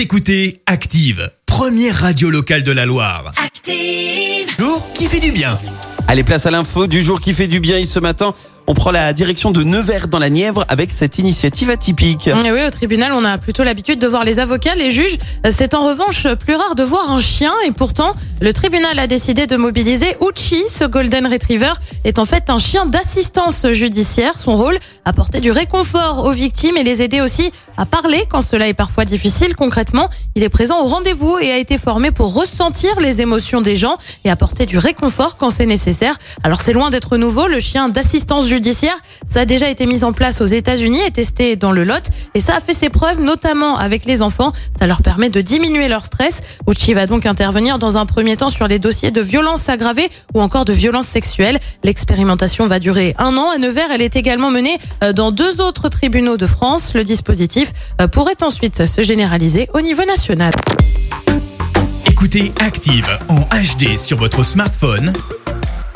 Vous écoutez Active, première radio locale de la Loire. Active. Jour qui fait du bien. Allez, place à l'info du jour qui fait du bien. Et ce matin, on prend la direction de Nevers dans la Nièvre avec cette initiative atypique. Oui, au tribunal, on a plutôt l'habitude de voir les avocats, les juges. C'est en revanche plus rare de voir un chien. Et pourtant, le tribunal a décidé de mobiliser Uchi. Ce Golden Retriever est en fait un chien d'assistance judiciaire. Son rôle, apporter du réconfort aux victimes et les aider aussi à parler quand cela est parfois difficile. Concrètement, il est présent au rendez-vous et a été formé pour ressentir les émotions des gens et apporter du réconfort quand c'est nécessaire. Alors c'est loin d'être nouveau. Le chien d'assistance judiciaire, ça a déjà été mis en place aux États-Unis et testé dans le Lot. Et ça a fait ses preuves, notamment avec les enfants. Ça leur permet de diminuer leur stress. Uchi va donc intervenir dans un premier temps sur les dossiers de violences aggravées ou encore de violences sexuelles. L'expérimentation va durer un an. À Nevers, elle est également menée euh, dans deux autres tribunaux de France. Le dispositif euh, pourrait ensuite se généraliser au niveau national. Écoutez Active en HD sur votre smartphone,